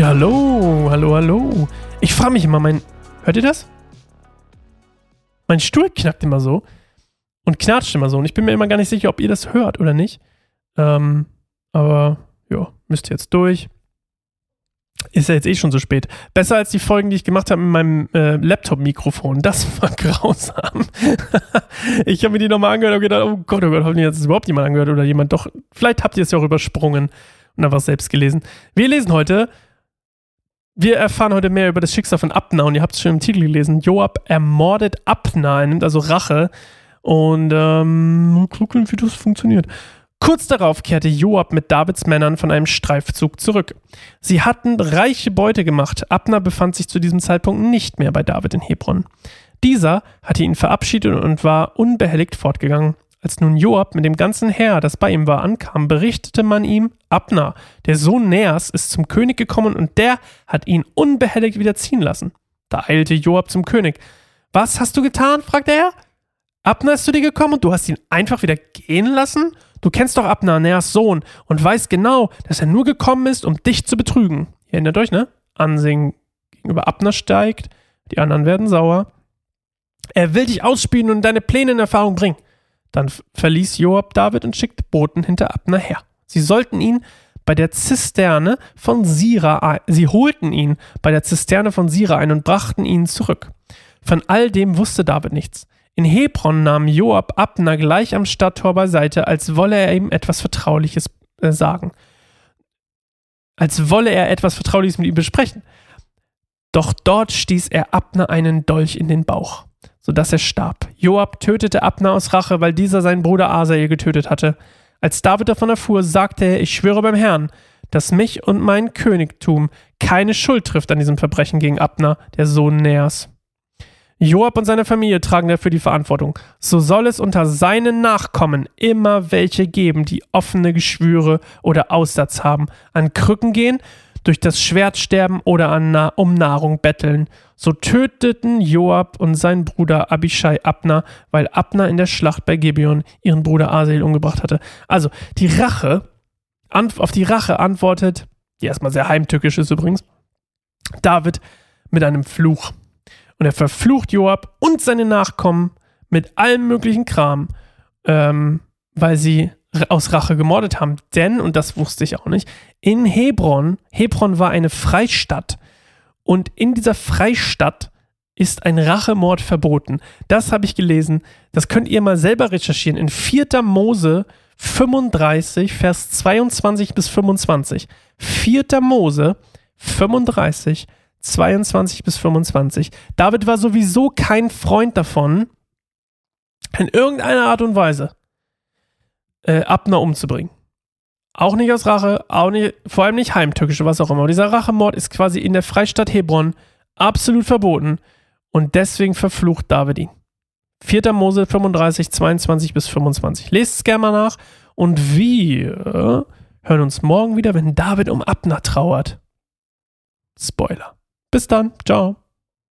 Ja, hallo, hallo, hallo. Ich frage mich immer, mein. Hört ihr das? Mein Stuhl knackt immer so und knatscht immer so. Und ich bin mir immer gar nicht sicher, ob ihr das hört oder nicht. Ähm, aber ja, müsst jetzt durch. Ist ja jetzt eh schon so spät. Besser als die Folgen, die ich gemacht habe mit meinem äh, Laptop-Mikrofon. Das war grausam. ich habe mir die nochmal angehört und gedacht, oh Gott, oh Gott, hoffentlich hat es überhaupt jemand angehört oder jemand doch. Vielleicht habt ihr es ja auch übersprungen und einfach selbst gelesen. Wir lesen heute wir erfahren heute mehr über das Schicksal von Abner und ihr habt es schon im Titel gelesen. Joab ermordet Abner, er nimmt also Rache und ähm, mal gucken, wie das funktioniert. Kurz darauf kehrte Joab mit Davids Männern von einem Streifzug zurück. Sie hatten reiche Beute gemacht. Abner befand sich zu diesem Zeitpunkt nicht mehr bei David in Hebron. Dieser hatte ihn verabschiedet und war unbehelligt fortgegangen. Als nun Joab mit dem ganzen Heer, das bei ihm war, ankam, berichtete man ihm, Abner, der Sohn Neas, ist zum König gekommen und der hat ihn unbehelligt wieder ziehen lassen. Da eilte Joab zum König. Was hast du getan? fragte er. Abner ist zu dir gekommen und du hast ihn einfach wieder gehen lassen? Du kennst doch Abner, Neas Sohn, und weißt genau, dass er nur gekommen ist, um dich zu betrügen. Ihr erinnert euch, ne? Ansehen gegenüber Abner steigt, die anderen werden sauer. Er will dich ausspielen und deine Pläne in Erfahrung bringen. Dann verließ Joab David und schickte Boten hinter Abner her. Sie sollten ihn bei der Zisterne von Sira ein. Sie holten ihn bei der Zisterne von Sira ein und brachten ihn zurück. Von all dem wusste David nichts. In Hebron nahm Joab Abner gleich am Stadttor beiseite, als wolle er ihm etwas Vertrauliches äh, sagen. Als wolle er etwas Vertrauliches mit ihm besprechen. Doch dort stieß er Abner einen Dolch in den Bauch sodass er starb. Joab tötete Abner aus Rache, weil dieser seinen Bruder Asael getötet hatte. Als David davon erfuhr, sagte er, ich schwöre beim Herrn, dass mich und mein Königtum keine Schuld trifft an diesem Verbrechen gegen Abner, der Sohn Neas. Joab und seine Familie tragen dafür die Verantwortung. So soll es unter seinen Nachkommen immer welche geben, die offene Geschwüre oder Aussatz haben, an Krücken gehen durch das Schwert sterben oder Na um Nahrung betteln. So töteten Joab und sein Bruder Abishai Abner, weil Abner in der Schlacht bei Gibeon ihren Bruder Asel umgebracht hatte. Also die Rache, auf die Rache antwortet, die erstmal sehr heimtückisch ist übrigens, David mit einem Fluch. Und er verflucht Joab und seine Nachkommen mit allem möglichen Kram, ähm, weil sie aus Rache gemordet haben. Denn, und das wusste ich auch nicht, in Hebron, Hebron war eine Freistadt. Und in dieser Freistadt ist ein Rachemord verboten. Das habe ich gelesen. Das könnt ihr mal selber recherchieren. In 4. Mose 35, Vers 22 bis 25. 4. Mose 35, 22 bis 25. David war sowieso kein Freund davon, in irgendeiner Art und Weise äh, Abner umzubringen. Auch nicht aus Rache, auch nicht, vor allem nicht heimtückische, was auch immer. Aber dieser Rachemord ist quasi in der Freistadt Hebron absolut verboten und deswegen verflucht David ihn. 4. Mose 35, 22 bis 25. Lest es gerne mal nach und wir hören uns morgen wieder, wenn David um Abner trauert. Spoiler. Bis dann. Ciao.